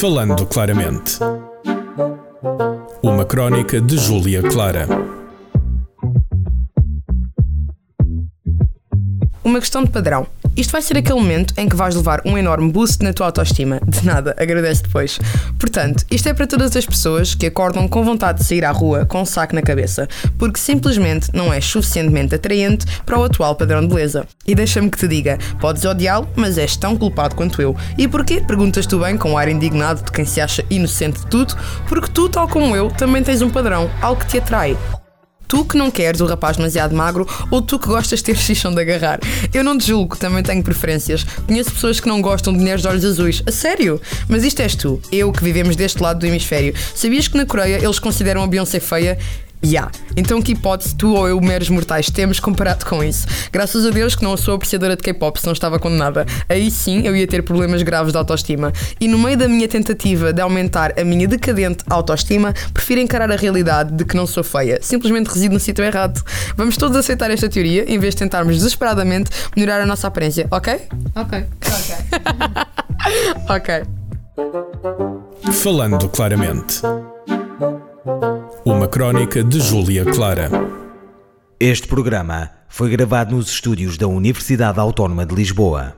Falando claramente. Uma crónica de Júlia Clara. Uma questão de padrão. Isto vai ser aquele momento em que vais levar um enorme boost na tua autoestima. De nada, agradece depois. Portanto, isto é para todas as pessoas que acordam com vontade de sair à rua com um saco na cabeça, porque simplesmente não és suficientemente atraente para o atual padrão de beleza. E deixa-me que te diga, podes odiá-lo, mas és tão culpado quanto eu. E porquê? Perguntas tu bem, com um ar indignado de quem se acha inocente de tudo, porque tu, tal como eu, também tens um padrão, algo que te atrai. Tu que não queres o rapaz demasiado magro ou tu que gostas de ter xixão de agarrar. Eu não te julgo, também tenho preferências. Conheço pessoas que não gostam de mulheres de olhos azuis. A sério? Mas isto és tu, eu que vivemos deste lado do hemisfério. Sabias que na Coreia eles consideram a Beyoncé feia? Ya. Yeah. Então que hipótese tu ou eu, meros mortais, temos comparado com isso? Graças a Deus que não sou apreciadora de K-pop, se não estava condenada. Aí sim eu ia ter problemas graves de autoestima. E no meio da minha tentativa de aumentar a minha decadente autoestima, prefiro encarar a realidade de que não sou feia. Simplesmente resido no sítio errado. Vamos todos aceitar esta teoria em vez de tentarmos desesperadamente melhorar a nossa aparência, ok? Ok. Ok. ok. Falando claramente. Uma crónica de Júlia Clara. Este programa foi gravado nos estúdios da Universidade Autónoma de Lisboa.